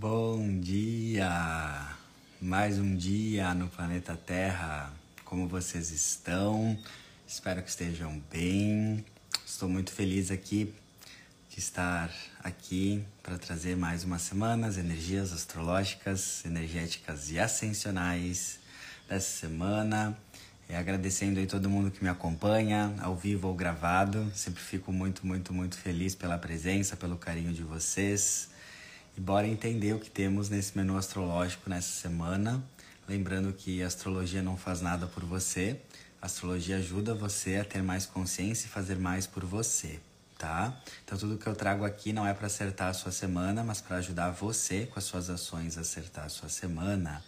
Bom dia! Mais um dia no planeta Terra. Como vocês estão? Espero que estejam bem. Estou muito feliz aqui de estar aqui para trazer mais uma semana as energias astrológicas, energéticas e ascensionais dessa semana. E agradecendo aí todo mundo que me acompanha, ao vivo ou gravado. Sempre fico muito, muito, muito feliz pela presença, pelo carinho de vocês. Bora entender o que temos nesse menu astrológico nessa semana. Lembrando que a astrologia não faz nada por você. A astrologia ajuda você a ter mais consciência e fazer mais por você, tá? Então tudo que eu trago aqui não é para acertar a sua semana, mas para ajudar você com as suas ações a acertar a sua semana.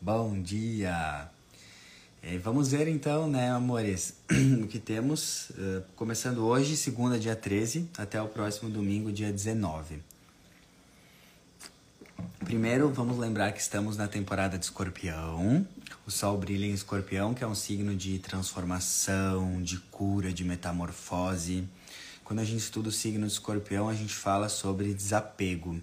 Bom dia! E vamos ver então, né, amores, o que temos, uh, começando hoje, segunda, dia 13, até o próximo domingo, dia 19. Primeiro, vamos lembrar que estamos na temporada de escorpião. O sol brilha em escorpião, que é um signo de transformação, de cura, de metamorfose. Quando a gente estuda o signo de escorpião, a gente fala sobre desapego.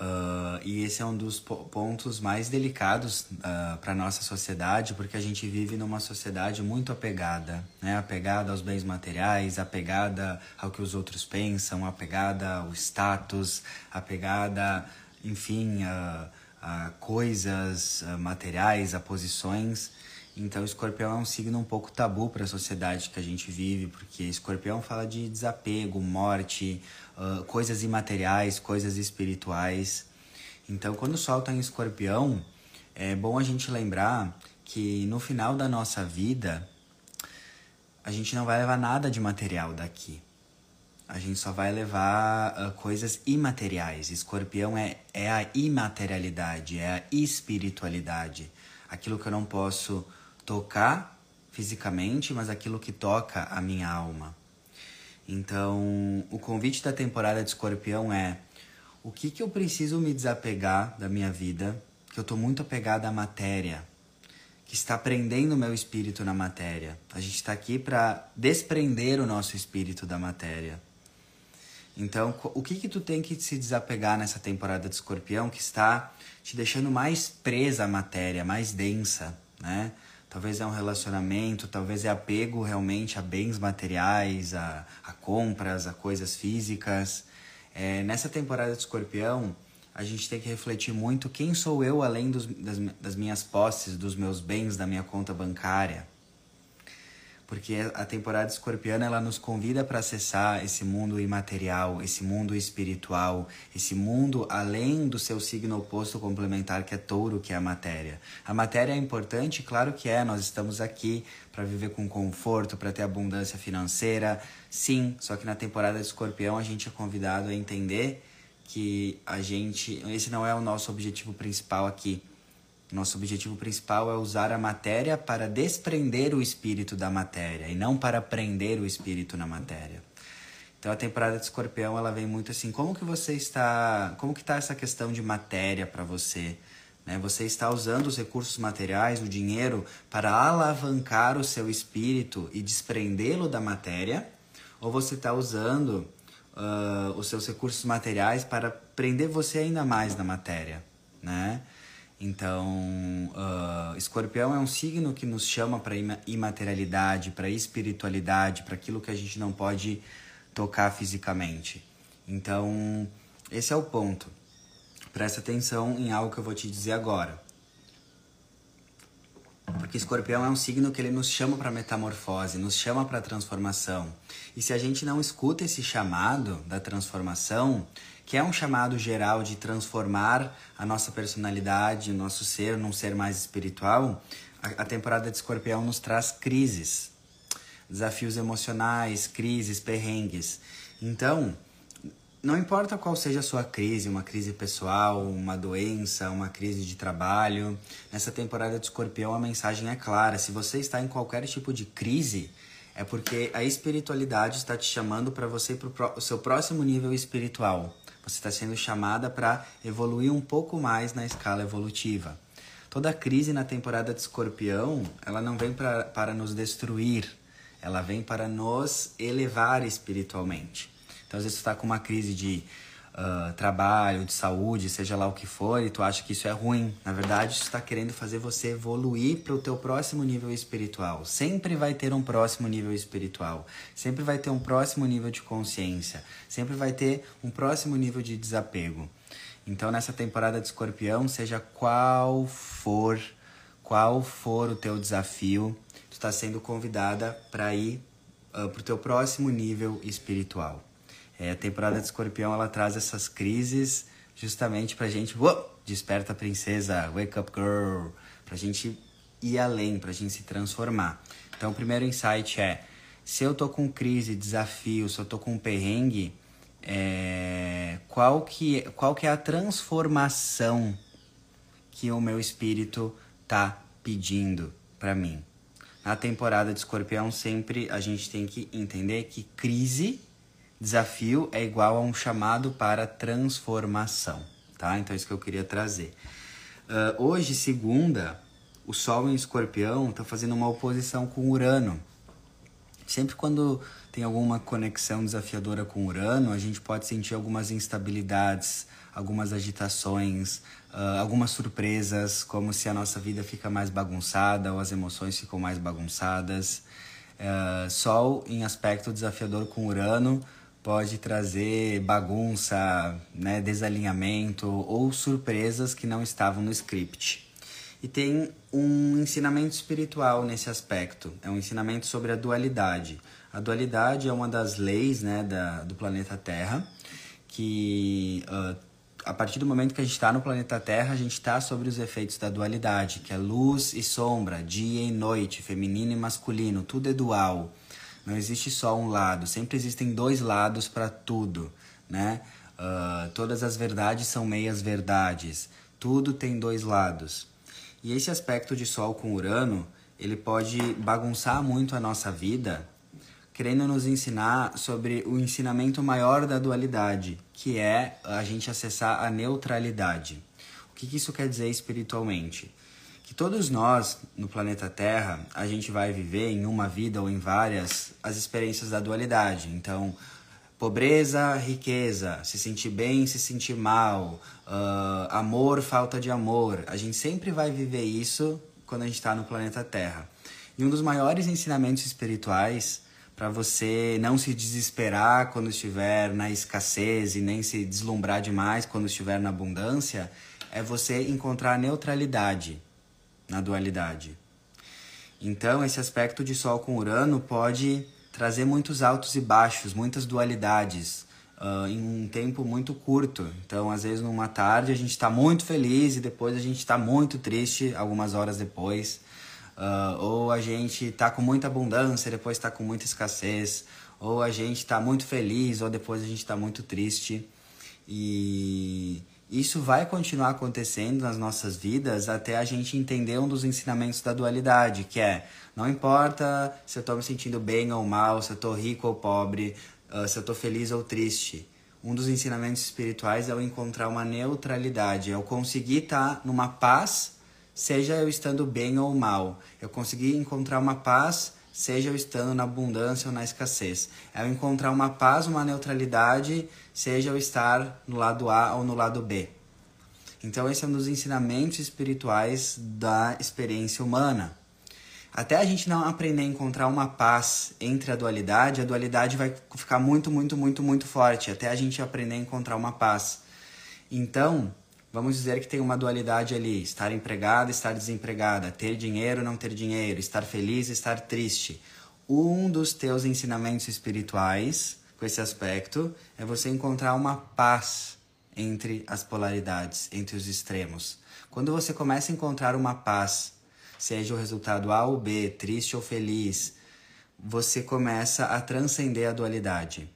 Uh, e esse é um dos pontos mais delicados uh, para nossa sociedade, porque a gente vive numa sociedade muito apegada, né? Apegada aos bens materiais, apegada ao que os outros pensam, apegada ao status, apegada, enfim, a, a coisas a materiais, a posições. Então, escorpião é um signo um pouco tabu para a sociedade que a gente vive, porque escorpião fala de desapego, morte, uh, coisas imateriais, coisas espirituais. Então, quando o sol está em escorpião, é bom a gente lembrar que no final da nossa vida, a gente não vai levar nada de material daqui. A gente só vai levar uh, coisas imateriais. Escorpião é, é a imaterialidade, é a espiritualidade. Aquilo que eu não posso tocar fisicamente, mas aquilo que toca a minha alma. Então, o convite da temporada de Escorpião é: o que, que eu preciso me desapegar da minha vida, que eu estou muito apegado à matéria, que está prendendo o meu espírito na matéria. A gente está aqui para desprender o nosso espírito da matéria. Então, o que que tu tem que se desapegar nessa temporada de Escorpião que está te deixando mais presa à matéria, mais densa, né? Talvez é um relacionamento, talvez é apego realmente a bens materiais, a, a compras, a coisas físicas. É, nessa temporada de escorpião, a gente tem que refletir muito quem sou eu além dos, das, das minhas posses, dos meus bens, da minha conta bancária porque a temporada escorpiana ela nos convida para acessar esse mundo imaterial, esse mundo espiritual, esse mundo além do seu signo oposto complementar que é touro, que é a matéria. A matéria é importante, claro que é, nós estamos aqui para viver com conforto, para ter abundância financeira, sim, só que na temporada de escorpião a gente é convidado a entender que a gente, esse não é o nosso objetivo principal aqui. Nosso objetivo principal é usar a matéria para desprender o espírito da matéria e não para prender o espírito na matéria. Então a temporada de Escorpião ela vem muito assim, como que você está, como que está essa questão de matéria para você? Né? Você está usando os recursos materiais, o dinheiro, para alavancar o seu espírito e desprendê-lo da matéria? Ou você está usando uh, os seus recursos materiais para prender você ainda mais na matéria? Né? Então, uh, Escorpião é um signo que nos chama para imaterialidade, para espiritualidade, para aquilo que a gente não pode tocar fisicamente. Então, esse é o ponto. Presta atenção em algo que eu vou te dizer agora. Porque Escorpião é um signo que ele nos chama para metamorfose, nos chama para transformação. E se a gente não escuta esse chamado da transformação, que é um chamado geral de transformar a nossa personalidade, o nosso ser num ser mais espiritual, a, a temporada de Escorpião nos traz crises, desafios emocionais, crises, perrengues. Então, não importa qual seja a sua crise, uma crise pessoal, uma doença, uma crise de trabalho, nessa temporada de Escorpião a mensagem é clara. Se você está em qualquer tipo de crise, é porque a espiritualidade está te chamando para você para o seu próximo nível espiritual. Você está sendo chamada para evoluir um pouco mais na escala evolutiva. Toda crise na temporada de escorpião, ela não vem pra, para nos destruir, ela vem para nos elevar espiritualmente. Então, às vezes, você está com uma crise de uh, trabalho, de saúde, seja lá o que for, e tu acha que isso é ruim. Na verdade, isso está querendo fazer você evoluir para o teu próximo nível espiritual. Sempre vai ter um próximo nível espiritual. Sempre vai ter um próximo nível de consciência. Sempre vai ter um próximo nível de desapego. Então, nessa temporada de Escorpião, seja qual for, qual for o teu desafio, tu está sendo convidada para ir uh, para o teu próximo nível espiritual. É, a temporada de Escorpião ela traz essas crises justamente pra gente, uou, desperta princesa, wake up girl, pra gente ir além, pra gente se transformar. Então, o primeiro insight é: se eu tô com crise, desafio, se eu tô com perrengue, é, qual, que, qual que é a transformação que o meu espírito tá pedindo para mim? Na temporada de Escorpião, sempre a gente tem que entender que crise Desafio é igual a um chamado para transformação, tá? Então é isso que eu queria trazer. Uh, hoje, segunda, o Sol em Escorpião está fazendo uma oposição com Urano. Sempre quando tem alguma conexão desafiadora com Urano, a gente pode sentir algumas instabilidades, algumas agitações, uh, algumas surpresas, como se a nossa vida fica mais bagunçada ou as emoções ficam mais bagunçadas. Uh, Sol em aspecto desafiador com Urano pode trazer bagunça, né, desalinhamento ou surpresas que não estavam no script. E tem um ensinamento espiritual nesse aspecto. É um ensinamento sobre a dualidade. A dualidade é uma das leis né, da, do planeta Terra, que uh, a partir do momento que a gente está no planeta Terra, a gente está sobre os efeitos da dualidade, que é luz e sombra, dia e noite, feminino e masculino, tudo é dual. Não existe só um lado, sempre existem dois lados para tudo, né? Uh, todas as verdades são meias verdades, tudo tem dois lados. E esse aspecto de Sol com Urano, ele pode bagunçar muito a nossa vida, querendo nos ensinar sobre o ensinamento maior da dualidade, que é a gente acessar a neutralidade. O que, que isso quer dizer espiritualmente? Que todos nós no planeta Terra a gente vai viver em uma vida ou em várias as experiências da dualidade. Então, pobreza, riqueza, se sentir bem, se sentir mal, uh, amor, falta de amor. A gente sempre vai viver isso quando a gente está no planeta Terra. E um dos maiores ensinamentos espirituais para você não se desesperar quando estiver na escassez e nem se deslumbrar demais quando estiver na abundância é você encontrar neutralidade na dualidade. Então, esse aspecto de Sol com Urano pode trazer muitos altos e baixos, muitas dualidades uh, em um tempo muito curto. Então, às vezes, numa tarde a gente está muito feliz e depois a gente está muito triste algumas horas depois. Uh, ou a gente está com muita abundância e depois está com muita escassez. Ou a gente está muito feliz ou depois a gente está muito triste. E isso vai continuar acontecendo nas nossas vidas até a gente entender um dos ensinamentos da dualidade, que é não importa se eu estou me sentindo bem ou mal, se eu estou rico ou pobre, uh, se eu estou feliz ou triste. Um dos ensinamentos espirituais é eu encontrar uma neutralidade, é eu conseguir estar tá numa paz, seja eu estando bem ou mal. Eu conseguir encontrar uma paz seja eu estando na abundância ou na escassez. É eu encontrar uma paz, uma neutralidade, seja eu estar no lado A ou no lado B. Então, esse é um dos ensinamentos espirituais da experiência humana. Até a gente não aprender a encontrar uma paz entre a dualidade, a dualidade vai ficar muito, muito, muito, muito forte. Até a gente aprender a encontrar uma paz. Então, Vamos dizer que tem uma dualidade ali: estar empregada, estar desempregada, ter dinheiro, não ter dinheiro, estar feliz, estar triste. Um dos teus ensinamentos espirituais com esse aspecto é você encontrar uma paz entre as polaridades, entre os extremos. Quando você começa a encontrar uma paz, seja o resultado A ou B, triste ou feliz, você começa a transcender a dualidade.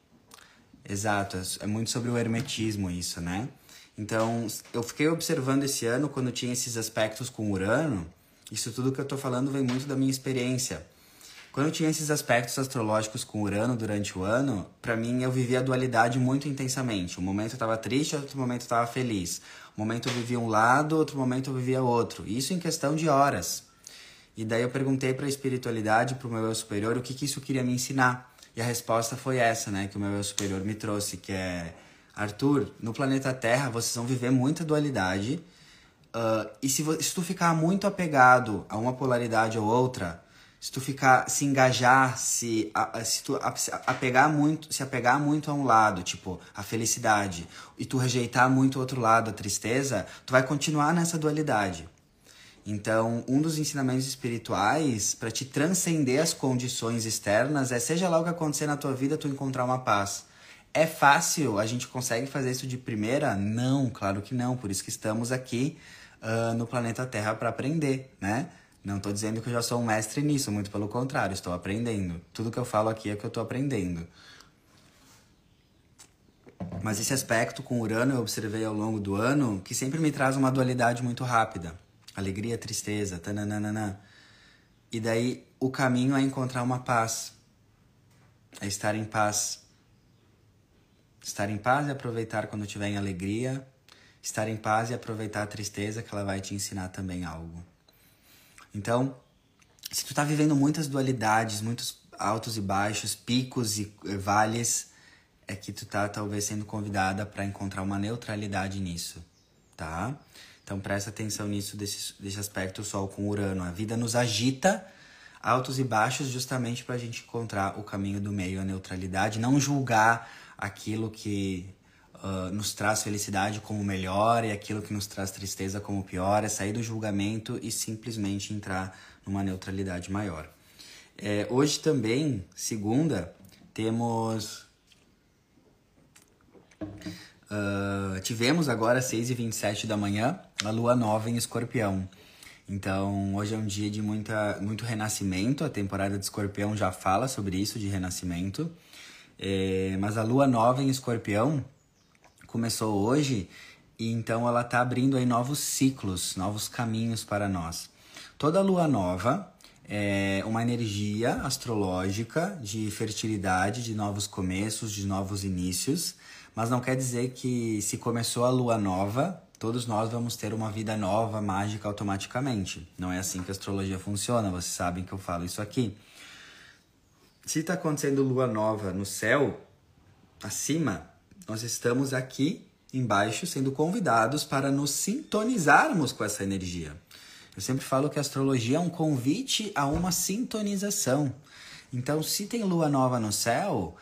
Exato, é muito sobre o hermetismo isso, né? Então, eu fiquei observando esse ano, quando tinha esses aspectos com Urano, isso tudo que eu estou falando vem muito da minha experiência. Quando eu tinha esses aspectos astrológicos com Urano durante o ano, para mim eu vivia a dualidade muito intensamente. Um momento eu estava triste, outro momento eu estava feliz. Um momento eu vivia um lado, outro momento eu vivia outro. Isso em questão de horas. E daí eu perguntei para a espiritualidade, para o meu eu superior, o que, que isso queria me ensinar. E a resposta foi essa, né, que o meu eu superior me trouxe, que é Arthur, no planeta Terra vocês vão viver muita dualidade. Uh, e se, se tu ficar muito apegado a uma polaridade ou outra, se tu ficar se engajar, se, a, se tu apegar muito, se apegar muito a um lado, tipo a felicidade, e tu rejeitar muito o outro lado, a tristeza, tu vai continuar nessa dualidade. Então, um dos ensinamentos espirituais para te transcender as condições externas é seja lá o que acontecer na tua vida, tu encontrar uma paz. É fácil? A gente consegue fazer isso de primeira? Não, claro que não. Por isso que estamos aqui uh, no planeta Terra para aprender, né? Não estou dizendo que eu já sou um mestre nisso, muito pelo contrário, estou aprendendo. Tudo que eu falo aqui é que eu estou aprendendo. Mas esse aspecto com Urano eu observei ao longo do ano que sempre me traz uma dualidade muito rápida. Alegria, tristeza, tananana. E daí o caminho é encontrar uma paz. É estar em paz. Estar em paz e aproveitar quando estiver em alegria. Estar em paz e aproveitar a tristeza que ela vai te ensinar também algo. Então, se tu tá vivendo muitas dualidades, muitos altos e baixos, picos e eh, vales, é que tu tá talvez sendo convidada para encontrar uma neutralidade nisso, tá? Então presta atenção nisso desse, desse aspecto Sol com Urano. A vida nos agita altos e baixos justamente para a gente encontrar o caminho do meio, a neutralidade, não julgar aquilo que uh, nos traz felicidade como melhor e aquilo que nos traz tristeza como pior, é sair do julgamento e simplesmente entrar numa neutralidade maior. É, hoje também, segunda, temos. Uh, tivemos agora às 6h27 da manhã a lua nova em escorpião. Então, hoje é um dia de muita, muito renascimento. A temporada de escorpião já fala sobre isso, de renascimento. É, mas a lua nova em escorpião começou hoje e então ela está abrindo aí novos ciclos, novos caminhos para nós. Toda lua nova é uma energia astrológica de fertilidade, de novos começos, de novos inícios, mas não quer dizer que se começou a lua nova, todos nós vamos ter uma vida nova, mágica automaticamente. Não é assim que a astrologia funciona, vocês sabem que eu falo isso aqui. Se está acontecendo lua nova no céu, acima, nós estamos aqui embaixo sendo convidados para nos sintonizarmos com essa energia. Eu sempre falo que a astrologia é um convite a uma sintonização. Então, se tem lua nova no céu,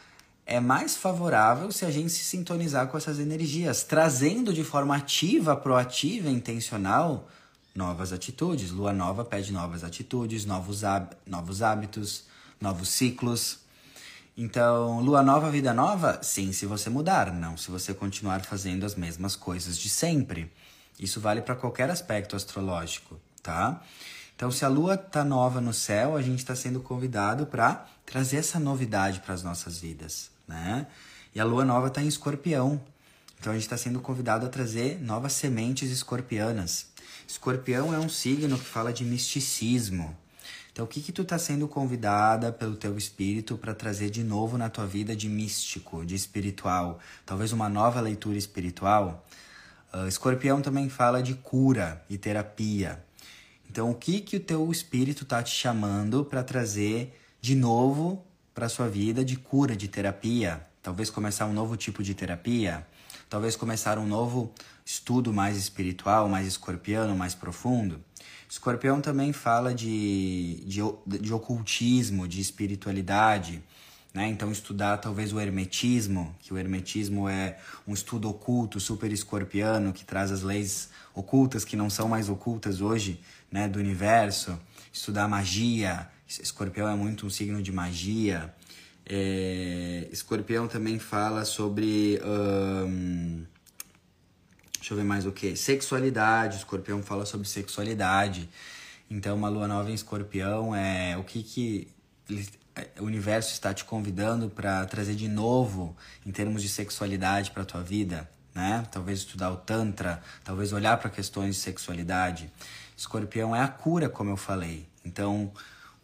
é mais favorável se a gente se sintonizar com essas energias, trazendo de forma ativa, proativa, intencional, novas atitudes. Lua nova pede novas atitudes, novos, novos hábitos, novos ciclos. Então, lua nova, vida nova? Sim, se você mudar, não se você continuar fazendo as mesmas coisas de sempre. Isso vale para qualquer aspecto astrológico, tá? Então, se a lua tá nova no céu, a gente está sendo convidado para trazer essa novidade para as nossas vidas, né? E a lua nova está em escorpião. Então, a gente está sendo convidado a trazer novas sementes escorpianas. Escorpião é um signo que fala de misticismo, então, o que que tu tá sendo convidada pelo teu espírito para trazer de novo na tua vida de místico, de espiritual? Talvez uma nova leitura espiritual? Uh, escorpião também fala de cura e terapia. Então, o que que o teu espírito tá te chamando para trazer de novo para sua vida de cura, de terapia? Talvez começar um novo tipo de terapia? Talvez começar um novo estudo mais espiritual, mais escorpiano, mais profundo? Escorpião também fala de, de, de ocultismo, de espiritualidade, né? Então estudar talvez o hermetismo, que o hermetismo é um estudo oculto, super escorpiano, que traz as leis ocultas que não são mais ocultas hoje, né, do universo. Estudar magia, escorpião é muito um signo de magia. É, escorpião também fala sobre Deixa eu ver mais o que. Sexualidade. Escorpião fala sobre sexualidade. Então, uma lua nova em escorpião é o que, que o universo está te convidando para trazer de novo em termos de sexualidade para tua vida, né? Talvez estudar o tantra, talvez olhar para questões de sexualidade. Escorpião é a cura, como eu falei. Então,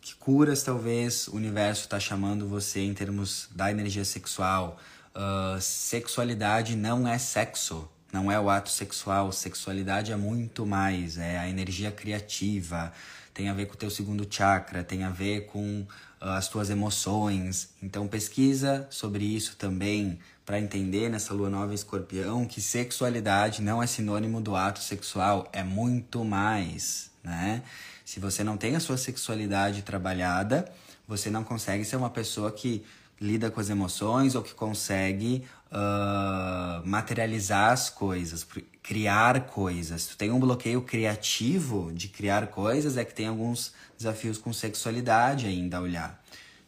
que curas talvez o universo está chamando você em termos da energia sexual? Uh, sexualidade não é sexo, não é o ato sexual, sexualidade é muito mais, é a energia criativa, tem a ver com o teu segundo chakra, tem a ver com uh, as tuas emoções. Então pesquisa sobre isso também para entender nessa lua nova escorpião que sexualidade não é sinônimo do ato sexual, é muito mais, né? Se você não tem a sua sexualidade trabalhada, você não consegue ser uma pessoa que lida com as emoções ou que consegue uh, materializar as coisas, criar coisas. Tu tem um bloqueio criativo de criar coisas, é que tem alguns desafios com sexualidade ainda a olhar,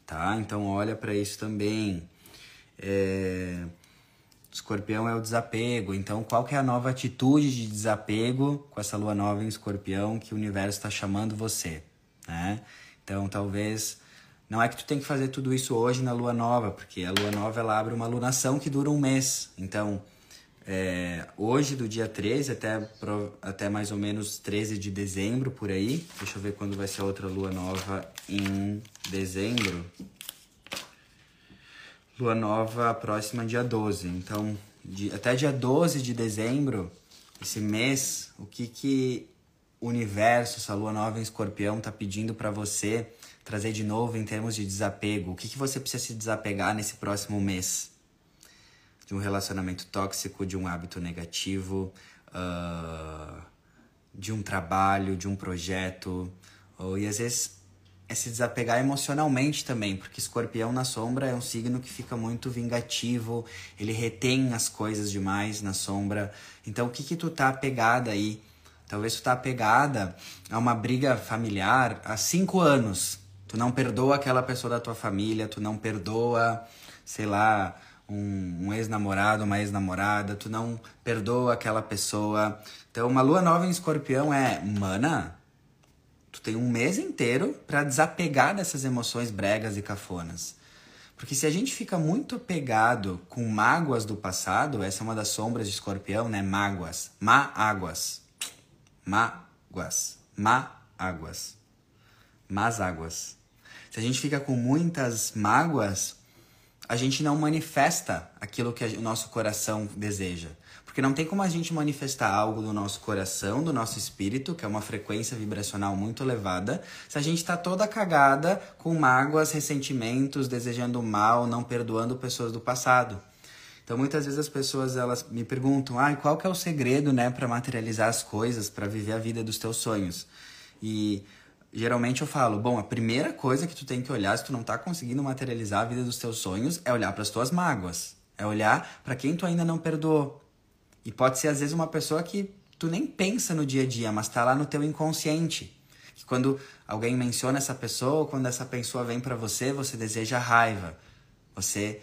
tá? Então olha para isso também. É... Escorpião é o desapego. Então, qual que é a nova atitude de desapego com essa lua nova em Escorpião que o universo está chamando você, né? Então, talvez não é que tu tem que fazer tudo isso hoje na lua nova, porque a lua nova ela abre uma lunação que dura um mês. Então, é, hoje, do dia 13 até, até mais ou menos 13 de dezembro, por aí. Deixa eu ver quando vai ser a outra lua nova em dezembro. Lua nova próxima dia 12. Então, de, até dia 12 de dezembro, esse mês, o que que o universo, essa lua nova em escorpião, tá pedindo para você trazer de novo em termos de desapego? O que, que você precisa se desapegar nesse próximo mês? De um relacionamento tóxico, de um hábito negativo, uh, de um trabalho, de um projeto. Ou, e às vezes é se desapegar emocionalmente também, porque escorpião na sombra é um signo que fica muito vingativo, ele retém as coisas demais na sombra. Então o que que tu tá apegada aí? Talvez tu tá apegada a uma briga familiar há cinco anos. Tu não perdoa aquela pessoa da tua família, tu não perdoa, sei lá, um, um ex-namorado, uma ex-namorada, tu não perdoa aquela pessoa. Então, uma lua nova em escorpião é, mana, tu tem um mês inteiro para desapegar dessas emoções bregas e cafonas. Porque se a gente fica muito apegado com mágoas do passado, essa é uma das sombras de escorpião, né? Mágoas. Má-águas. Mágoas. Má-águas. Más águas. Se a gente fica com muitas mágoas, a gente não manifesta aquilo que o nosso coração deseja. Porque não tem como a gente manifestar algo do nosso coração, do nosso espírito, que é uma frequência vibracional muito elevada, se a gente está toda cagada com mágoas, ressentimentos, desejando mal, não perdoando pessoas do passado. Então muitas vezes as pessoas elas me perguntam: "Ah, qual que é o segredo, né, para materializar as coisas, para viver a vida dos teus sonhos?" E geralmente eu falo, bom, a primeira coisa que tu tem que olhar se tu não tá conseguindo materializar a vida dos teus sonhos é olhar para as tuas mágoas, é olhar para quem tu ainda não perdoou. E pode ser às vezes uma pessoa que tu nem pensa no dia a dia, mas tá lá no teu inconsciente. Que quando alguém menciona essa pessoa, quando essa pessoa vem para você, você deseja raiva. Você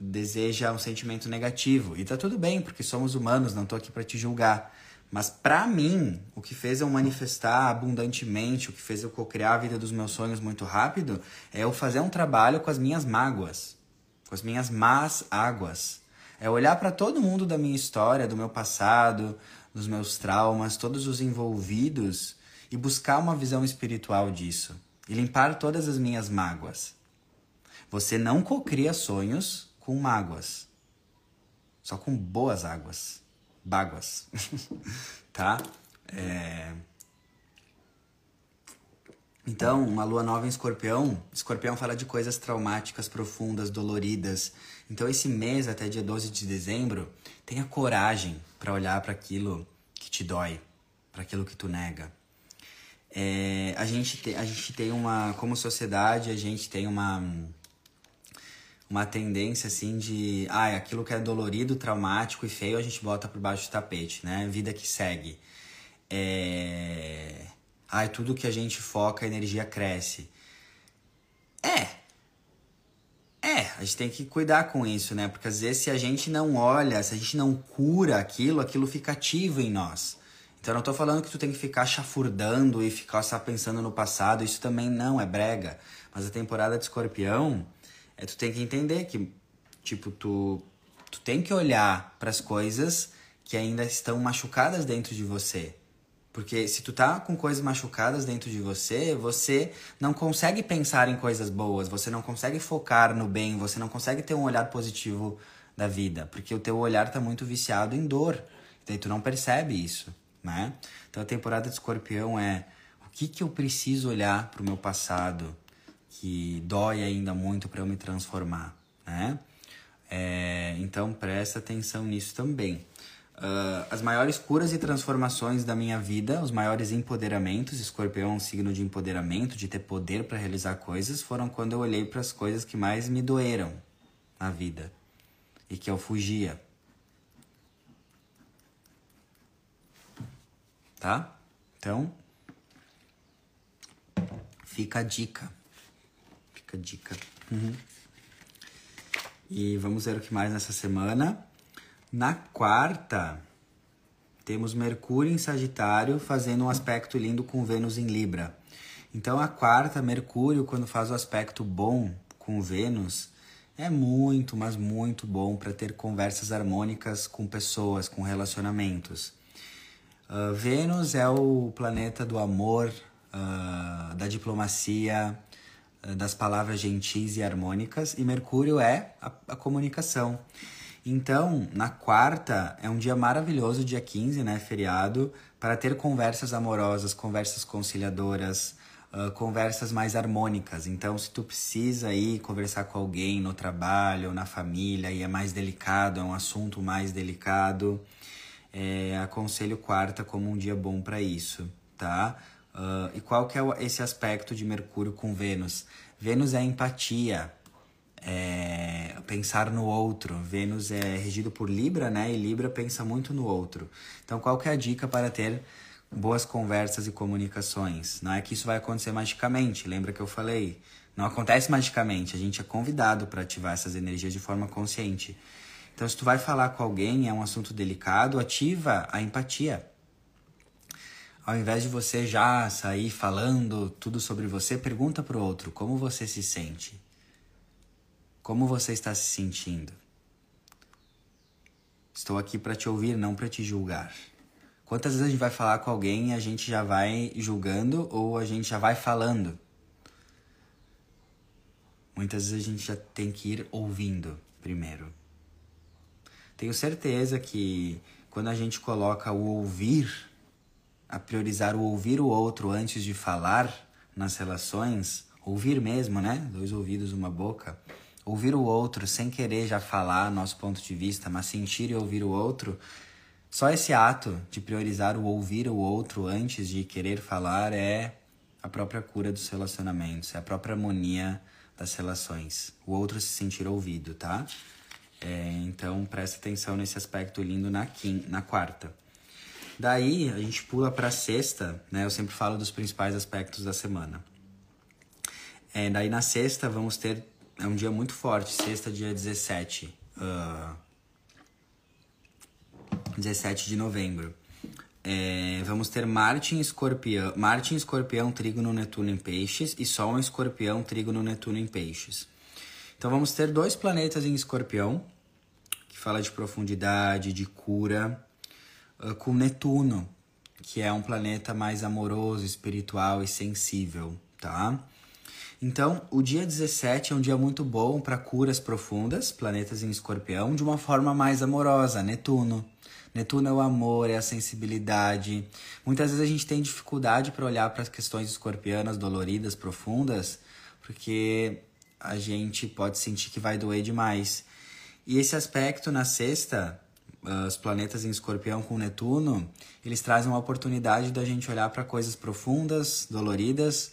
deseja um sentimento negativo. E tá tudo bem, porque somos humanos, não tô aqui para te julgar. Mas para mim, o que fez eu manifestar abundantemente, o que fez eu co-criar a vida dos meus sonhos muito rápido, é eu fazer um trabalho com as minhas mágoas, com as minhas más águas. É olhar para todo mundo da minha história, do meu passado, dos meus traumas, todos os envolvidos e buscar uma visão espiritual disso e limpar todas as minhas mágoas. Você não cocria sonhos com mágoas, só com boas águas báguas, tá? É... Então, uma lua nova em escorpião, escorpião fala de coisas traumáticas, profundas, doloridas. Então, esse mês, até dia 12 de dezembro, tenha coragem para olhar para aquilo que te dói, para aquilo que tu nega. É, a, gente te, a gente tem uma, como sociedade, a gente tem uma uma tendência assim de, ah, aquilo que é dolorido, traumático e feio a gente bota por baixo do tapete, né? Vida que segue. É... Ah, tudo que a gente foca, a energia cresce. É. É, a gente tem que cuidar com isso, né? Porque às vezes se a gente não olha, se a gente não cura aquilo, aquilo fica ativo em nós. Então eu não tô falando que tu tem que ficar chafurdando e ficar só pensando no passado, isso também não é brega. Mas a temporada de escorpião, é tu tem que entender que, tipo, tu, tu tem que olhar para as coisas que ainda estão machucadas dentro de você. Porque se tu tá com coisas machucadas dentro de você, você não consegue pensar em coisas boas, você não consegue focar no bem, você não consegue ter um olhar positivo da vida, porque o teu olhar tá muito viciado em dor. Daí tu não percebe isso, né? Então a temporada de escorpião é o que, que eu preciso olhar para o meu passado que dói ainda muito para eu me transformar, né? É, então presta atenção nisso também. Uh, as maiores curas e transformações da minha vida, os maiores empoderamentos, escorpião é um signo de empoderamento, de ter poder para realizar coisas, foram quando eu olhei para as coisas que mais me doeram na vida e que eu fugia. Tá? Então, fica a dica. Fica a dica. Uhum. E vamos ver o que mais nessa semana. Na quarta, temos Mercúrio em Sagitário fazendo um aspecto lindo com Vênus em Libra. Então, a quarta, Mercúrio, quando faz o aspecto bom com Vênus, é muito, mas muito bom para ter conversas harmônicas com pessoas, com relacionamentos. Uh, Vênus é o planeta do amor, uh, da diplomacia, das palavras gentis e harmônicas, e Mercúrio é a, a comunicação. Então, na quarta é um dia maravilhoso, dia 15, né, feriado, para ter conversas amorosas, conversas conciliadoras, uh, conversas mais harmônicas. Então, se tu precisa ir conversar com alguém no trabalho ou na família e é mais delicado, é um assunto mais delicado, é, aconselho quarta como um dia bom para isso, tá? Uh, e qual que é esse aspecto de Mercúrio com Vênus? Vênus é empatia, é, pensar no outro. Vênus é regido por Libra, né? E Libra pensa muito no outro. Então, qual que é a dica para ter boas conversas e comunicações? Não é que isso vai acontecer magicamente. Lembra que eu falei? Não acontece magicamente. A gente é convidado para ativar essas energias de forma consciente. Então, se tu vai falar com alguém, é um assunto delicado, ativa a empatia. Ao invés de você já sair falando tudo sobre você, pergunta para o outro como você se sente. Como você está se sentindo? Estou aqui para te ouvir, não para te julgar. Quantas vezes a gente vai falar com alguém e a gente já vai julgando ou a gente já vai falando? Muitas vezes a gente já tem que ir ouvindo primeiro. Tenho certeza que quando a gente coloca o ouvir, a priorizar o ouvir o outro antes de falar nas relações, ouvir mesmo, né? Dois ouvidos, uma boca ouvir o outro sem querer já falar nosso ponto de vista, mas sentir e ouvir o outro, só esse ato de priorizar o ouvir o outro antes de querer falar é a própria cura dos relacionamentos, é a própria harmonia das relações. O outro se sentir ouvido, tá? É, então presta atenção nesse aspecto lindo na, quim, na quarta. Daí a gente pula para sexta, né? Eu sempre falo dos principais aspectos da semana. É, daí na sexta vamos ter é um dia muito forte, sexta, dia 17. Uh, 17 de novembro. É, vamos ter Marte em Escorpião, Marte em Escorpião, Trígono, Netuno em Peixes e Sol em Escorpião, Trígono, Netuno em Peixes. Então vamos ter dois planetas em Escorpião, que fala de profundidade, de cura, com Netuno, que é um planeta mais amoroso, espiritual e sensível, tá? Então, o dia 17 é um dia muito bom para curas profundas, planetas em escorpião, de uma forma mais amorosa, Netuno. Netuno é o amor, é a sensibilidade. Muitas vezes a gente tem dificuldade para olhar para as questões escorpianas doloridas, profundas, porque a gente pode sentir que vai doer demais. E esse aspecto na sexta, os planetas em escorpião com Netuno, eles trazem uma oportunidade da gente olhar para coisas profundas, doloridas,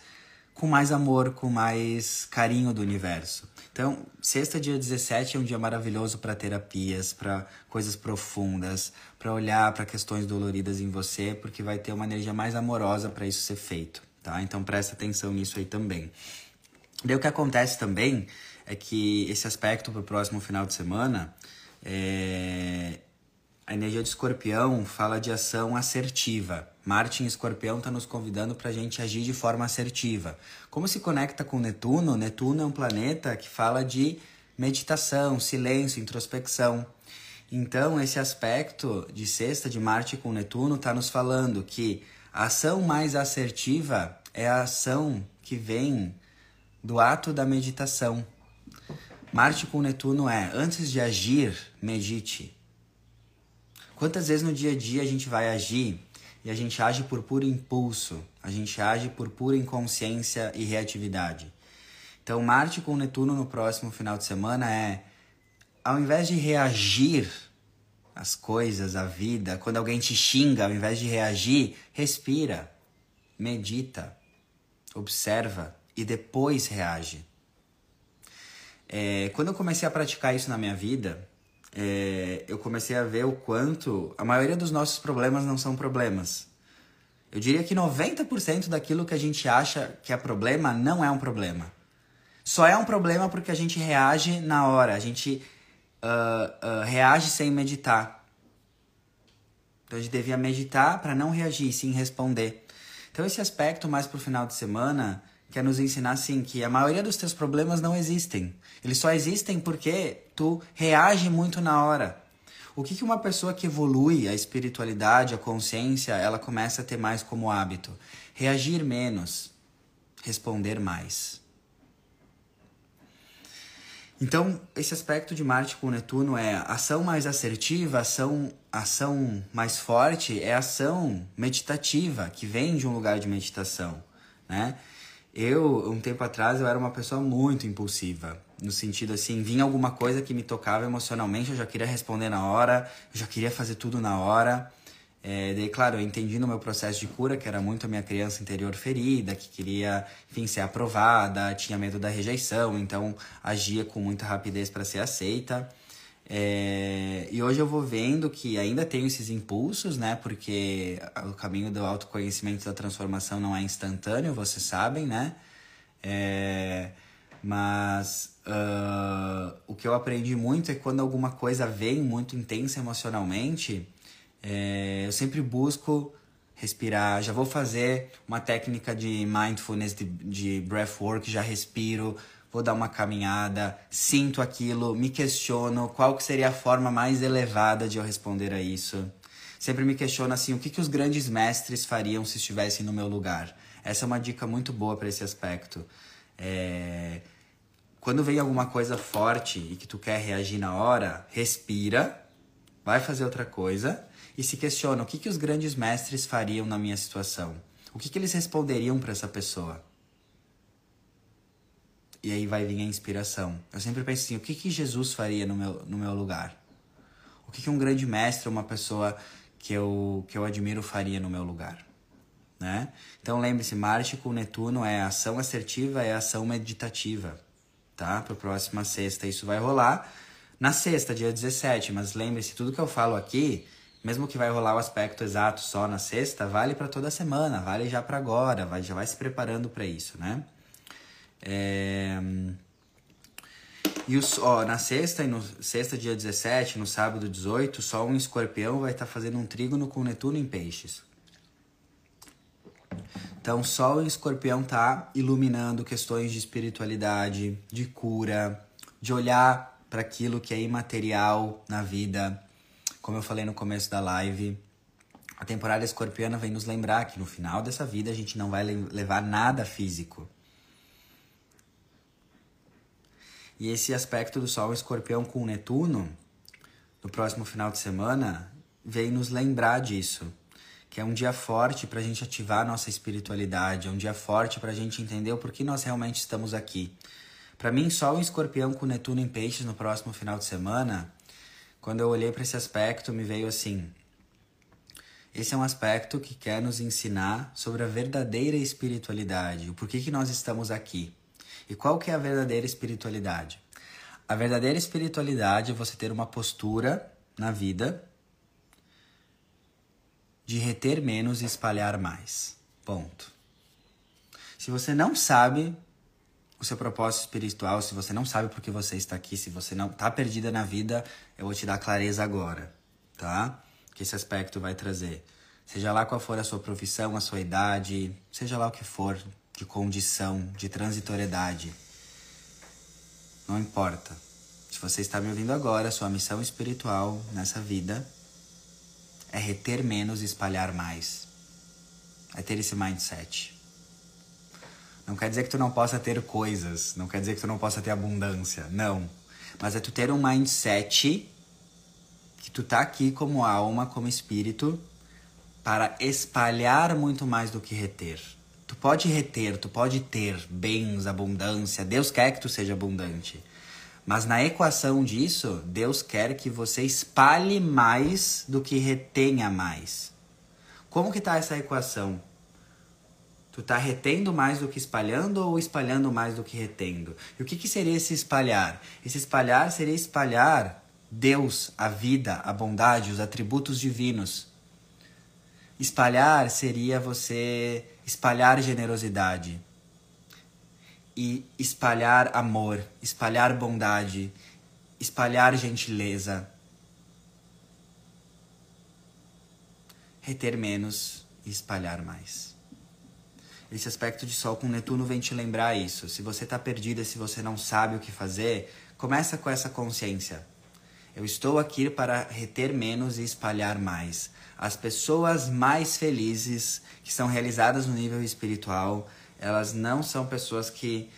com mais amor, com mais carinho do universo. Então, sexta, dia 17 é um dia maravilhoso para terapias, para coisas profundas, para olhar para questões doloridas em você, porque vai ter uma energia mais amorosa para isso ser feito, tá? Então, presta atenção nisso aí também. Daí o que acontece também é que esse aspecto para o próximo final de semana é, a energia de escorpião fala de ação assertiva. Marte em escorpião está nos convidando para a gente agir de forma assertiva. Como se conecta com Netuno? Netuno é um planeta que fala de meditação, silêncio, introspecção. Então, esse aspecto de sexta de Marte com Netuno está nos falando que a ação mais assertiva é a ação que vem do ato da meditação. Marte com Netuno é, antes de agir, medite. Quantas vezes no dia a dia a gente vai agir e a gente age por puro impulso, A gente age por pura inconsciência e reatividade. Então, Marte com Netuno no próximo final de semana é ao invés de reagir às coisas, à vida, quando alguém te xinga, ao invés de reagir, respira, medita, observa e depois reage. É, quando eu comecei a praticar isso na minha vida, é, eu comecei a ver o quanto a maioria dos nossos problemas não são problemas. Eu diria que 90% daquilo que a gente acha que é problema não é um problema. Só é um problema porque a gente reage na hora, a gente uh, uh, reage sem meditar. Então a gente devia meditar para não reagir, sim responder. Então esse aspecto mais pro final de semana quer nos ensinar assim que a maioria dos teus problemas não existem. Eles só existem porque tu reage muito na hora. O que, que uma pessoa que evolui a espiritualidade, a consciência, ela começa a ter mais como hábito? Reagir menos, responder mais. Então, esse aspecto de Marte com Netuno é ação mais assertiva, ação, ação mais forte, é ação meditativa, que vem de um lugar de meditação, né? Eu, um tempo atrás, eu era uma pessoa muito impulsiva. No sentido assim, vinha alguma coisa que me tocava emocionalmente, eu já queria responder na hora, eu já queria fazer tudo na hora. É, daí, claro, eu entendi no meu processo de cura que era muito a minha criança interior ferida, que queria, enfim, ser aprovada, tinha medo da rejeição, então agia com muita rapidez para ser aceita. É, e hoje eu vou vendo que ainda tenho esses impulsos, né? Porque o caminho do autoconhecimento da transformação não é instantâneo, vocês sabem, né? É, mas uh, o que eu aprendi muito é quando alguma coisa vem muito intensa emocionalmente, é, eu sempre busco respirar. Já vou fazer uma técnica de mindfulness, de, de breathwork, já respiro vou dar uma caminhada, sinto aquilo, me questiono qual que seria a forma mais elevada de eu responder a isso. Sempre me questiono assim, o que, que os grandes mestres fariam se estivessem no meu lugar? Essa é uma dica muito boa para esse aspecto. É... Quando vem alguma coisa forte e que tu quer reagir na hora, respira, vai fazer outra coisa e se questiona o que, que os grandes mestres fariam na minha situação. O que, que eles responderiam para essa pessoa? E aí vai vir a inspiração. Eu sempre penso assim, o que, que Jesus faria no meu, no meu lugar? O que, que um grande mestre, uma pessoa que eu, que eu admiro faria no meu lugar? Né? Então lembre-se, Marte com Netuno é ação assertiva, é ação meditativa, tá? Para a próxima sexta isso vai rolar. Na sexta, dia 17, mas lembre-se, tudo que eu falo aqui, mesmo que vai rolar o aspecto exato só na sexta, vale para toda semana, vale já para agora, vai, já vai se preparando para isso, né? É... E o, ó, na sexta e no sexta, dia 17, no sábado 18, Sol em escorpião vai estar tá fazendo um trígono com Netuno em peixes. Então, Sol em escorpião tá iluminando questões de espiritualidade, de cura, de olhar para aquilo que é imaterial na vida. Como eu falei no começo da live, a temporada escorpiana vem nos lembrar que no final dessa vida a gente não vai levar nada físico. E esse aspecto do Sol escorpião com Netuno, no próximo final de semana, vem nos lembrar disso. Que é um dia forte para a gente ativar a nossa espiritualidade, é um dia forte para a gente entender o porquê nós realmente estamos aqui. Para mim, Sol em escorpião com Netuno em peixes no próximo final de semana, quando eu olhei para esse aspecto, me veio assim. Esse é um aspecto que quer nos ensinar sobre a verdadeira espiritualidade, o porquê que nós estamos aqui. E qual que é a verdadeira espiritualidade? A verdadeira espiritualidade é você ter uma postura na vida de reter menos e espalhar mais. Ponto. Se você não sabe o seu propósito espiritual, se você não sabe por que você está aqui, se você não está perdida na vida, eu vou te dar clareza agora, tá? Que esse aspecto vai trazer. Seja lá qual for a sua profissão, a sua idade, seja lá o que for, de condição, de transitoriedade. Não importa. Se você está me ouvindo agora, sua missão espiritual nessa vida é reter menos e espalhar mais. É ter esse mindset. Não quer dizer que tu não possa ter coisas, não quer dizer que tu não possa ter abundância, não. Mas é tu ter um mindset que tu tá aqui como alma, como espírito, para espalhar muito mais do que reter. Tu pode reter, tu pode ter bens, abundância. Deus quer que tu seja abundante. Mas na equação disso, Deus quer que você espalhe mais do que retenha mais. Como que tá essa equação? Tu tá retendo mais do que espalhando ou espalhando mais do que retendo? E o que, que seria esse espalhar? Esse espalhar seria espalhar Deus, a vida, a bondade, os atributos divinos. Espalhar seria você espalhar generosidade e espalhar amor, espalhar bondade, espalhar gentileza. Reter menos e espalhar mais. Esse aspecto de Sol com Netuno vem te lembrar isso. Se você está perdida, se você não sabe o que fazer, começa com essa consciência. Eu estou aqui para reter menos e espalhar mais. As pessoas mais felizes, que são realizadas no nível espiritual, elas não são pessoas que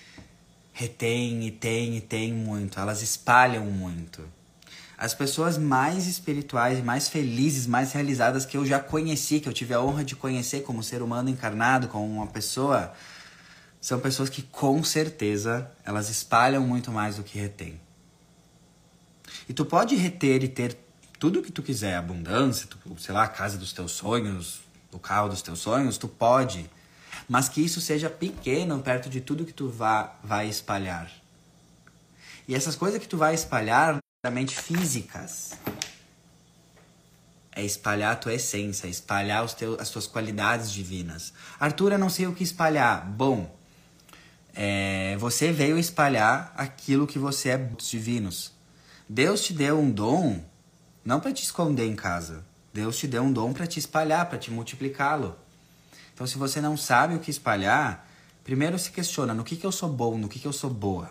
retêm e têm e têm muito, elas espalham muito. As pessoas mais espirituais, mais felizes, mais realizadas que eu já conheci, que eu tive a honra de conhecer como ser humano encarnado, como uma pessoa, são pessoas que com certeza elas espalham muito mais do que retêm. E tu pode reter e ter tudo que tu quiser, abundância, tu, sei lá, a casa dos teus sonhos, o carro dos teus sonhos, tu pode. Mas que isso seja pequeno perto de tudo que tu vá, vai espalhar. E essas coisas que tu vai espalhar meramente físicas. É espalhar a tua essência, espalhar os teus, as tuas qualidades divinas. Arthur, eu não sei o que espalhar. Bom, é, você veio espalhar aquilo que você é dos divinos. Deus te deu um dom não para te esconder em casa. Deus te deu um dom para te espalhar, para te multiplicá-lo. Então, se você não sabe o que espalhar, primeiro se questiona no que, que eu sou bom, no que, que eu sou boa.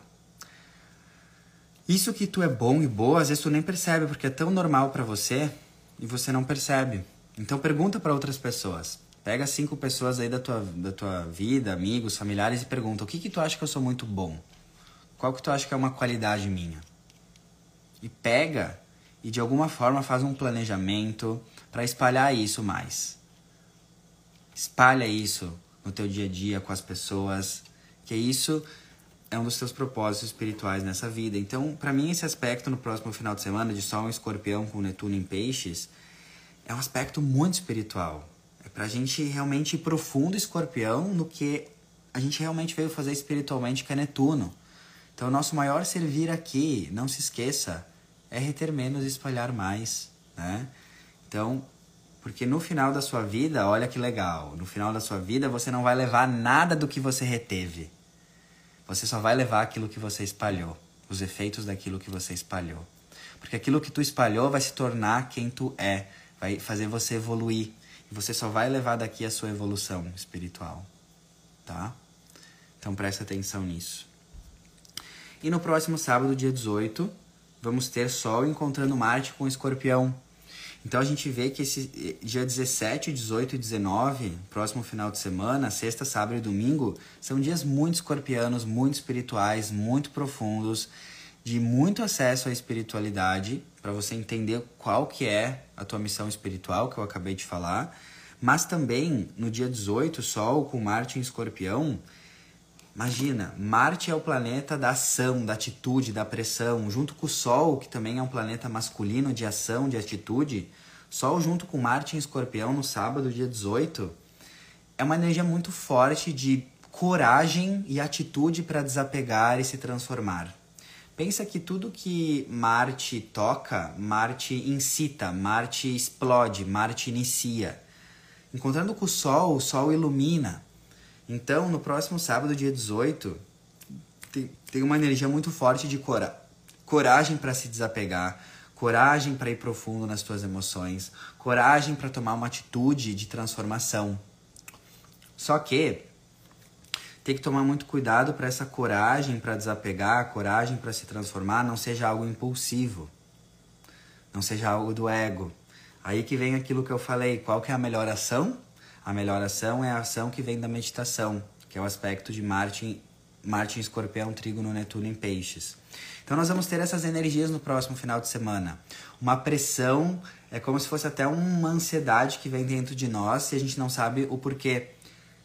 Isso que tu é bom e boa, às vezes tu nem percebe, porque é tão normal para você e você não percebe. Então pergunta para outras pessoas. Pega cinco pessoas aí da tua, da tua vida, amigos, familiares, e pergunta: o que, que tu acha que eu sou muito bom? Qual que tu acha que é uma qualidade minha? E pega e de alguma forma faz um planejamento para espalhar isso mais. Espalha isso no teu dia a dia com as pessoas, que isso é um dos teus propósitos espirituais nessa vida. Então, para mim, esse aspecto no próximo final de semana de Sol em Escorpião com Netuno em Peixes é um aspecto muito espiritual. É para a gente realmente ir profundo Escorpião no que a gente realmente veio fazer espiritualmente, que é Netuno. Então, nosso maior servir aqui, não se esqueça, é reter menos e espalhar mais, né? Então, porque no final da sua vida, olha que legal, no final da sua vida você não vai levar nada do que você reteve você só vai levar aquilo que você espalhou, os efeitos daquilo que você espalhou. Porque aquilo que tu espalhou vai se tornar quem tu é, vai fazer você evoluir. E você só vai levar daqui a sua evolução espiritual, tá? Então presta atenção nisso. E no próximo sábado, dia 18, vamos ter Sol encontrando Marte com Escorpião. Então a gente vê que esse eh, dia 17, 18 e 19, próximo final de semana, sexta, sábado e domingo, são dias muito escorpianos, muito espirituais, muito profundos, de muito acesso à espiritualidade, para você entender qual que é a tua missão espiritual que eu acabei de falar. Mas também no dia 18, Sol com Marte em Escorpião, Imagina, Marte é o planeta da ação, da atitude, da pressão, junto com o Sol, que também é um planeta masculino de ação, de atitude. Sol junto com Marte em Escorpião no sábado, dia 18, é uma energia muito forte de coragem e atitude para desapegar e se transformar. Pensa que tudo que Marte toca, Marte incita, Marte explode, Marte inicia. Encontrando com o Sol, o Sol ilumina. Então, no próximo sábado, dia 18, tem uma energia muito forte de cora coragem para se desapegar, coragem para ir profundo nas tuas emoções, coragem para tomar uma atitude de transformação. Só que tem que tomar muito cuidado para essa coragem para desapegar, coragem para se transformar, não seja algo impulsivo, não seja algo do ego. Aí que vem aquilo que eu falei, qual que é a melhor ação? A melhor ação é a ação que vem da meditação, que é o aspecto de Marte, Marte em Escorpião, Trígono, Netuno em Peixes. Então nós vamos ter essas energias no próximo final de semana. Uma pressão, é como se fosse até uma ansiedade que vem dentro de nós e a gente não sabe o porquê.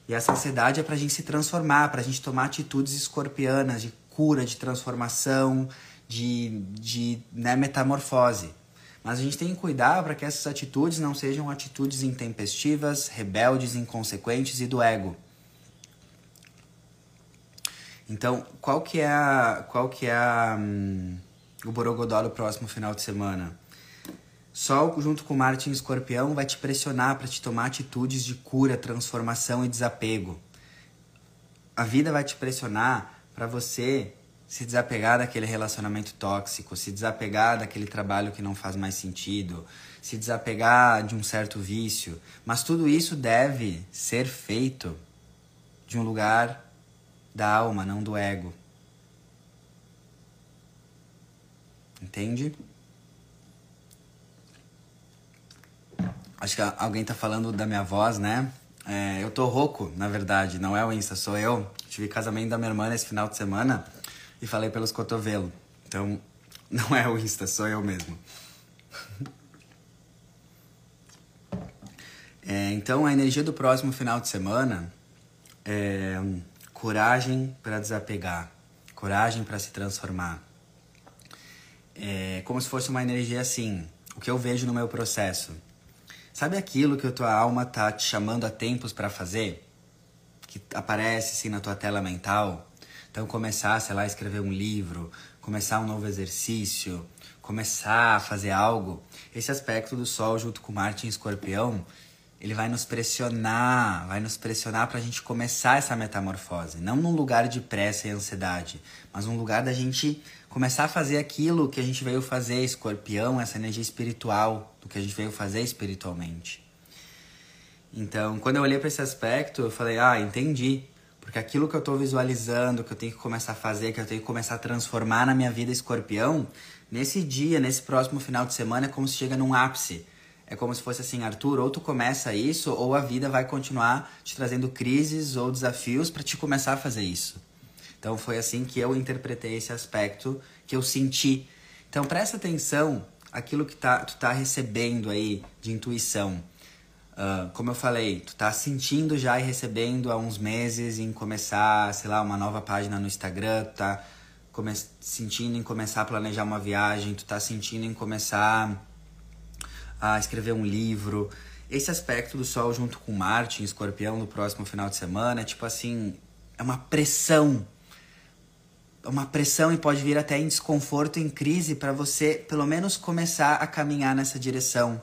E essa ansiedade é pra gente se transformar, pra gente tomar atitudes escorpianas de cura, de transformação, de, de né, metamorfose. Mas a gente tem que cuidar para que essas atitudes não sejam atitudes intempestivas, rebeldes, inconsequentes e do ego. Então, qual que é a, qual que é a, hum, o Borogodó do próximo final de semana? Sol junto com Marte em Escorpião vai te pressionar para te tomar atitudes de cura, transformação e desapego. A vida vai te pressionar para você se desapegar daquele relacionamento tóxico, se desapegar daquele trabalho que não faz mais sentido, se desapegar de um certo vício. Mas tudo isso deve ser feito de um lugar da alma, não do ego. Entende? Acho que alguém tá falando da minha voz, né? É, eu tô rouco, na verdade, não é o Insta, sou eu. Tive casamento da minha irmã nesse final de semana e falei pelos cotovelos. Então, não é o Insta, sou eu mesmo. É, então, a energia do próximo final de semana é coragem para desapegar, coragem para se transformar. É como se fosse uma energia assim, o que eu vejo no meu processo. Sabe aquilo que a tua alma tá te chamando a tempos para fazer? Que aparece assim na tua tela mental? Então começar, sei lá, a escrever um livro, começar um novo exercício, começar a fazer algo. Esse aspecto do Sol junto com Marte em Escorpião ele vai nos pressionar, vai nos pressionar para a gente começar essa metamorfose. Não num lugar de pressa e ansiedade, mas num lugar da gente começar a fazer aquilo que a gente veio fazer, escorpião, essa energia espiritual, do que a gente veio fazer espiritualmente. Então, quando eu olhei para esse aspecto, eu falei: ah, entendi. Porque aquilo que eu estou visualizando, que eu tenho que começar a fazer, que eu tenho que começar a transformar na minha vida escorpião, nesse dia, nesse próximo final de semana, é como se chega num ápice é como se fosse assim, Arthur, ou tu começa isso, ou a vida vai continuar te trazendo crises ou desafios para te começar a fazer isso. Então foi assim que eu interpretei esse aspecto, que eu senti. Então presta atenção aquilo que tá, tu tá recebendo aí de intuição. Uh, como eu falei, tu tá sentindo já e recebendo há uns meses em começar, sei lá, uma nova página no Instagram, tu tá sentindo em começar a planejar uma viagem, tu tá sentindo em começar a escrever um livro. Esse aspecto do Sol junto com Marte em Escorpião no próximo final de semana é tipo assim, é uma pressão. É uma pressão e pode vir até em desconforto, em crise, para você pelo menos começar a caminhar nessa direção.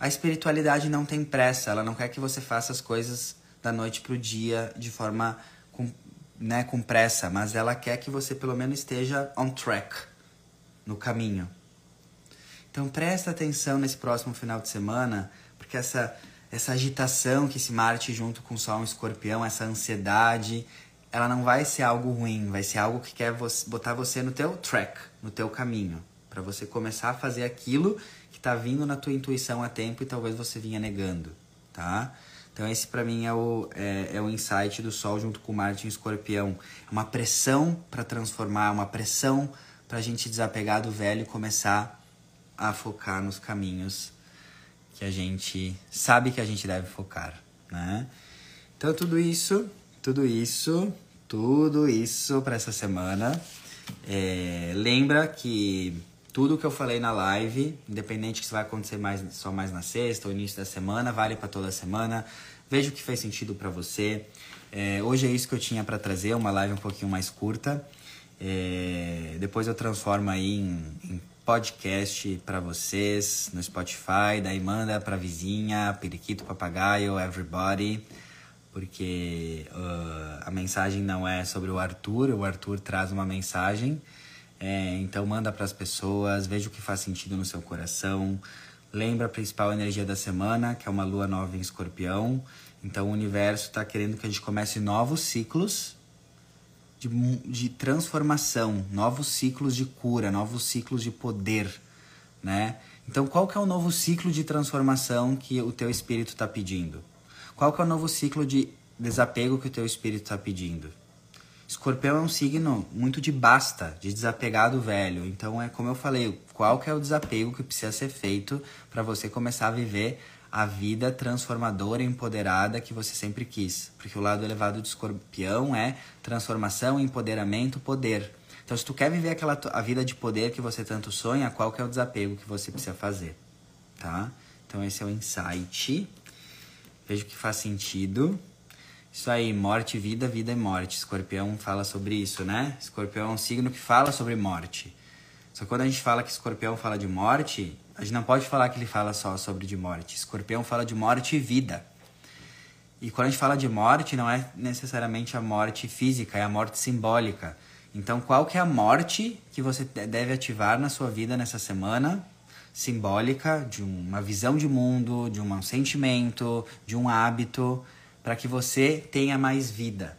A espiritualidade não tem pressa, ela não quer que você faça as coisas da noite pro dia de forma com, né, com pressa, mas ela quer que você pelo menos esteja on track, no caminho. Então presta atenção nesse próximo final de semana, porque essa, essa agitação que esse Marte junto com o Sol em Escorpião, essa ansiedade, ela não vai ser algo ruim, vai ser algo que quer você, botar você no teu track, no teu caminho, para você começar a fazer aquilo está vindo na tua intuição a tempo e talvez você vinha negando, tá? Então esse para mim é o, é, é, o insight do Sol junto com Marte em Escorpião. É uma pressão para transformar, uma pressão para a gente desapegar do velho e começar a focar nos caminhos que a gente sabe que a gente deve focar, né? Então tudo isso, tudo isso, tudo isso para essa semana. É, lembra que tudo que eu falei na live, independente que isso vai acontecer mais, só mais na sexta ou início da semana, vale para toda semana. Veja o que fez sentido para você. É, hoje é isso que eu tinha para trazer, uma live um pouquinho mais curta. É, depois eu transformo aí em, em podcast para vocês no Spotify, daí manda pra vizinha, periquito, papagaio, everybody, porque uh, a mensagem não é sobre o Arthur, o Arthur traz uma mensagem, é, então manda para as pessoas, veja o que faz sentido no seu coração, lembra a principal energia da semana, que é uma lua nova em escorpião, então o universo está querendo que a gente comece novos ciclos, de, de transformação, novos ciclos de cura, novos ciclos de poder, né? Então, qual que é o novo ciclo de transformação que o teu espírito está pedindo? Qual que é o novo ciclo de desapego que o teu espírito está pedindo? Escorpião é um signo muito de basta, de desapegar do velho. Então, é como eu falei, qual que é o desapego que precisa ser feito para você começar a viver a vida transformadora empoderada que você sempre quis. Porque o lado elevado de escorpião é transformação, empoderamento, poder. Então, se tu quer viver aquela a vida de poder que você tanto sonha, qual que é o desapego que você precisa fazer, tá? Então, esse é o insight. Vejo que faz sentido. Isso aí, morte, vida, vida e morte. Escorpião fala sobre isso, né? Escorpião é um signo que fala sobre morte. Só que quando a gente fala que escorpião fala de morte, a gente não pode falar que ele fala só sobre de morte. Escorpião fala de morte e vida. E quando a gente fala de morte, não é necessariamente a morte física, é a morte simbólica. Então, qual que é a morte que você deve ativar na sua vida nessa semana? Simbólica de uma visão de mundo, de um sentimento, de um hábito, para que você tenha mais vida.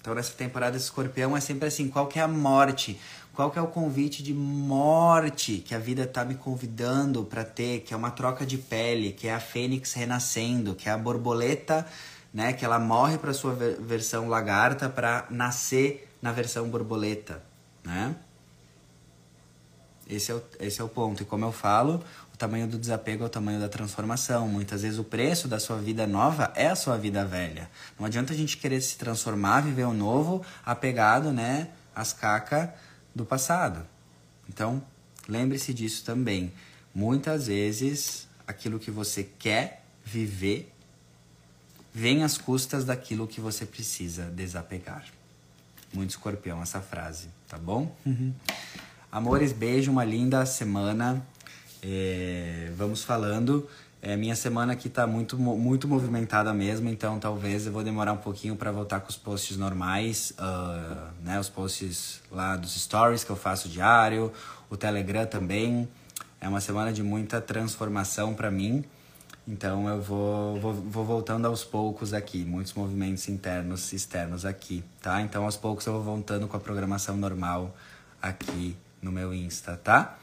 Então, nessa temporada escorpião é sempre assim: qual que é a morte? Qual que é o convite de morte que a vida está me convidando para ter? Que é uma troca de pele, que é a fênix renascendo, que é a borboleta né? Que ela morre para sua versão lagarta para nascer na versão borboleta, né? Esse é, o, esse é o ponto. E como eu falo, o tamanho do desapego é o tamanho da transformação. Muitas vezes o preço da sua vida nova é a sua vida velha. Não adianta a gente querer se transformar, viver o novo, apegado, né, às cacas do passado. Então, lembre-se disso também. Muitas vezes, aquilo que você quer viver vem às custas daquilo que você precisa desapegar. Muito escorpião essa frase, tá bom? Uhum. Amores, beijo, uma linda semana. É, vamos falando. É, minha semana aqui tá muito, muito movimentada mesmo, então talvez eu vou demorar um pouquinho para voltar com os posts normais, uh, né? Os posts lá dos stories que eu faço diário, o Telegram também. É uma semana de muita transformação para mim. Então eu vou, vou, vou, voltando aos poucos aqui, muitos movimentos internos e externos aqui, tá? Então aos poucos eu vou voltando com a programação normal aqui no meu Insta, tá?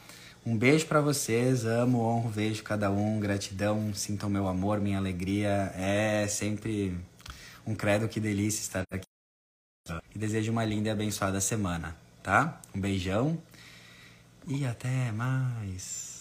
Um beijo para vocês, amo, honro, vejo cada um, gratidão, sintam meu amor, minha alegria. É sempre um credo, que delícia estar aqui. E desejo uma linda e abençoada semana, tá? Um beijão e até mais.